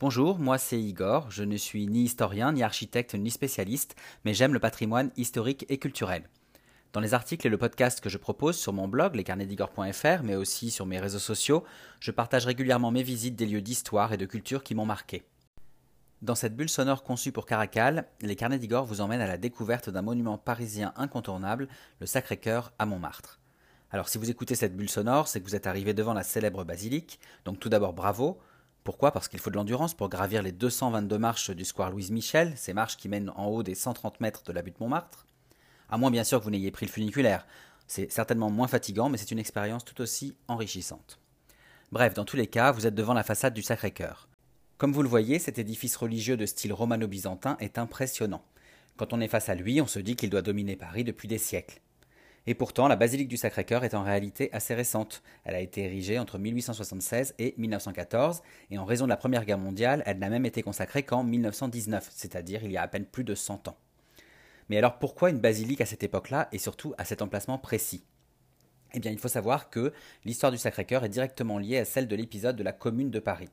Bonjour, moi c'est Igor, je ne suis ni historien, ni architecte, ni spécialiste, mais j'aime le patrimoine historique et culturel. Dans les articles et le podcast que je propose sur mon blog, lescarnetsdigor.fr, mais aussi sur mes réseaux sociaux, je partage régulièrement mes visites des lieux d'histoire et de culture qui m'ont marqué. Dans cette bulle sonore conçue pour Caracal, les Carnets d'Igor vous emmènent à la découverte d'un monument parisien incontournable, le Sacré-Cœur à Montmartre. Alors si vous écoutez cette bulle sonore, c'est que vous êtes arrivé devant la célèbre basilique, donc tout d'abord bravo, pourquoi? Parce qu'il faut de l'endurance pour gravir les 222 marches du square Louise Michel, ces marches qui mènent en haut des 130 mètres de la butte Montmartre. À moins bien sûr que vous n'ayez pris le funiculaire. C'est certainement moins fatigant, mais c'est une expérience tout aussi enrichissante. Bref, dans tous les cas, vous êtes devant la façade du Sacré-Cœur. Comme vous le voyez, cet édifice religieux de style romano-byzantin est impressionnant. Quand on est face à lui, on se dit qu'il doit dominer Paris depuis des siècles. Et pourtant, la basilique du Sacré-Cœur est en réalité assez récente. Elle a été érigée entre 1876 et 1914, et en raison de la Première Guerre mondiale, elle n'a même été consacrée qu'en 1919, c'est-à-dire il y a à peine plus de 100 ans. Mais alors pourquoi une basilique à cette époque-là, et surtout à cet emplacement précis? Eh bien, il faut savoir que l'histoire du Sacré-Cœur est directement liée à celle de l'épisode de la Commune de Paris.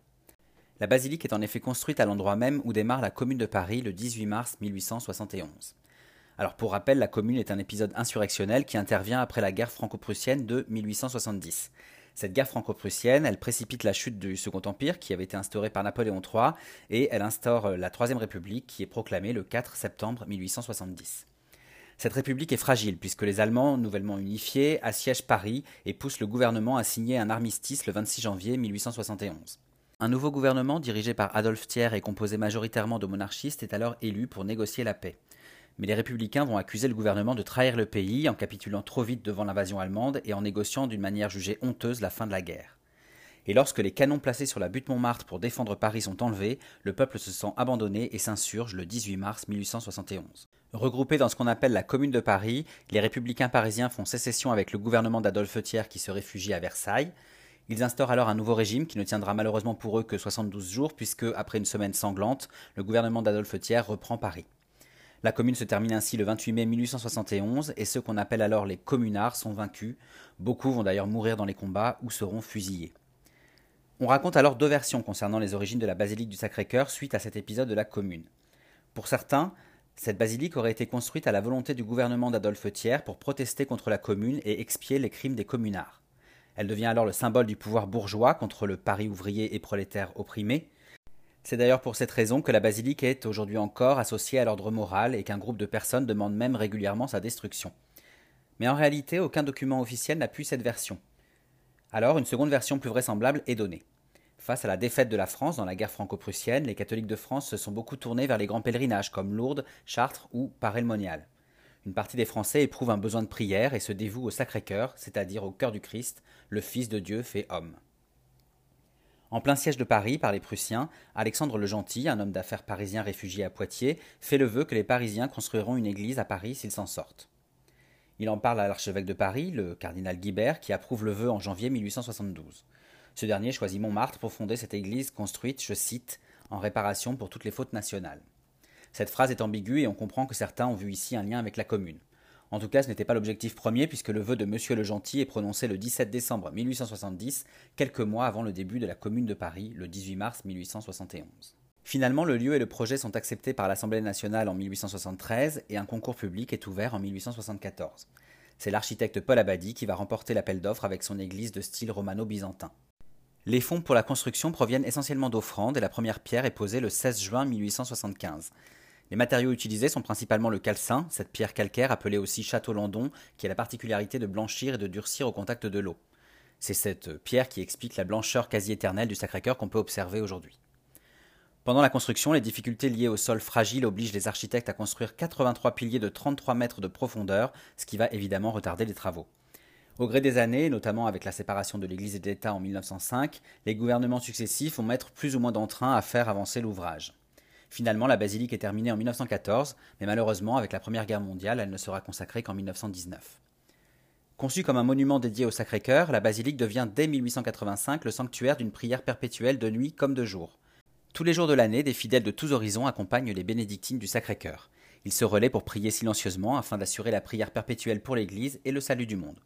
La basilique est en effet construite à l'endroit même où démarre la Commune de Paris le 18 mars 1871. Alors pour rappel, la Commune est un épisode insurrectionnel qui intervient après la guerre franco-prussienne de 1870. Cette guerre franco-prussienne, elle précipite la chute du Second Empire qui avait été instauré par Napoléon III et elle instaure la Troisième République qui est proclamée le 4 septembre 1870. Cette république est fragile puisque les Allemands, nouvellement unifiés, assiègent Paris et poussent le gouvernement à signer un armistice le 26 janvier 1871. Un nouveau gouvernement dirigé par Adolphe Thiers et composé majoritairement de monarchistes est alors élu pour négocier la paix mais les républicains vont accuser le gouvernement de trahir le pays en capitulant trop vite devant l'invasion allemande et en négociant d'une manière jugée honteuse la fin de la guerre. Et lorsque les canons placés sur la butte Montmartre pour défendre Paris sont enlevés, le peuple se sent abandonné et s'insurge le 18 mars 1871. Regroupés dans ce qu'on appelle la Commune de Paris, les républicains parisiens font sécession avec le gouvernement d'Adolphe Thiers qui se réfugie à Versailles. Ils instaurent alors un nouveau régime qui ne tiendra malheureusement pour eux que 72 jours puisque, après une semaine sanglante, le gouvernement d'Adolphe Thiers reprend Paris. La commune se termine ainsi le 28 mai 1871 et ceux qu'on appelle alors les communards sont vaincus. Beaucoup vont d'ailleurs mourir dans les combats ou seront fusillés. On raconte alors deux versions concernant les origines de la basilique du Sacré-Cœur suite à cet épisode de la commune. Pour certains, cette basilique aurait été construite à la volonté du gouvernement d'Adolphe Thiers pour protester contre la commune et expier les crimes des communards. Elle devient alors le symbole du pouvoir bourgeois contre le Paris ouvrier et prolétaire opprimé, c'est d'ailleurs pour cette raison que la basilique est aujourd'hui encore associée à l'ordre moral et qu'un groupe de personnes demande même régulièrement sa destruction. Mais en réalité, aucun document officiel n'a pu cette version. Alors, une seconde version plus vraisemblable est donnée. Face à la défaite de la France dans la guerre franco-prussienne, les catholiques de France se sont beaucoup tournés vers les grands pèlerinages comme Lourdes, Chartres ou Paray-le-Monial. Une partie des Français éprouve un besoin de prière et se dévoue au Sacré-Cœur, c'est-à-dire au cœur du Christ, le Fils de Dieu fait homme. En plein siège de Paris par les Prussiens, Alexandre le Gentil, un homme d'affaires parisien réfugié à Poitiers, fait le vœu que les Parisiens construiront une église à Paris s'ils s'en sortent. Il en parle à l'archevêque de Paris, le cardinal Guibert, qui approuve le vœu en janvier 1872. Ce dernier choisit Montmartre pour fonder cette église construite, je cite, en réparation pour toutes les fautes nationales. Cette phrase est ambiguë et on comprend que certains ont vu ici un lien avec la commune. En tout cas, ce n'était pas l'objectif premier puisque le vœu de Monsieur le Gentil est prononcé le 17 décembre 1870, quelques mois avant le début de la Commune de Paris, le 18 mars 1871. Finalement, le lieu et le projet sont acceptés par l'Assemblée nationale en 1873 et un concours public est ouvert en 1874. C'est l'architecte Paul Abadie qui va remporter l'appel d'offres avec son église de style romano-byzantin. Les fonds pour la construction proviennent essentiellement d'offrandes et la première pierre est posée le 16 juin 1875. Les matériaux utilisés sont principalement le calcin, cette pierre calcaire appelée aussi château landon, qui a la particularité de blanchir et de durcir au contact de l'eau. C'est cette pierre qui explique la blancheur quasi éternelle du Sacré-Cœur qu'on peut observer aujourd'hui. Pendant la construction, les difficultés liées au sol fragile obligent les architectes à construire 83 piliers de 33 mètres de profondeur, ce qui va évidemment retarder les travaux. Au gré des années, notamment avec la séparation de l'Église et de l'État en 1905, les gouvernements successifs vont mettre plus ou moins d'entrain à faire avancer l'ouvrage. Finalement, la basilique est terminée en 1914, mais malheureusement, avec la Première Guerre mondiale, elle ne sera consacrée qu'en 1919. Conçue comme un monument dédié au Sacré-Cœur, la basilique devient dès 1885 le sanctuaire d'une prière perpétuelle de nuit comme de jour. Tous les jours de l'année, des fidèles de tous horizons accompagnent les bénédictines du Sacré-Cœur. Ils se relaient pour prier silencieusement afin d'assurer la prière perpétuelle pour l'Église et le salut du monde.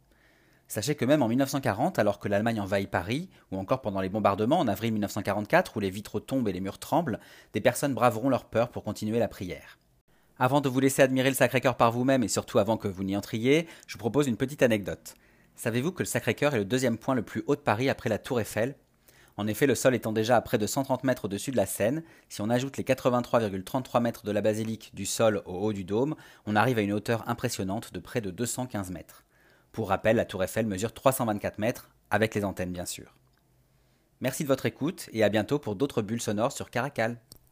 Sachez que même en 1940, alors que l'Allemagne envahit Paris, ou encore pendant les bombardements en avril 1944 où les vitres tombent et les murs tremblent, des personnes braveront leur peur pour continuer la prière. Avant de vous laisser admirer le Sacré-Cœur par vous-même et surtout avant que vous n'y entriez, je vous propose une petite anecdote. Savez-vous que le Sacré-Cœur est le deuxième point le plus haut de Paris après la Tour Eiffel? En effet, le sol étant déjà à près de 130 mètres au-dessus de la Seine, si on ajoute les 83,33 mètres de la basilique du sol au haut du dôme, on arrive à une hauteur impressionnante de près de 215 mètres. Pour rappel, la tour Eiffel mesure 324 mètres, avec les antennes bien sûr. Merci de votre écoute et à bientôt pour d'autres bulles sonores sur Caracal.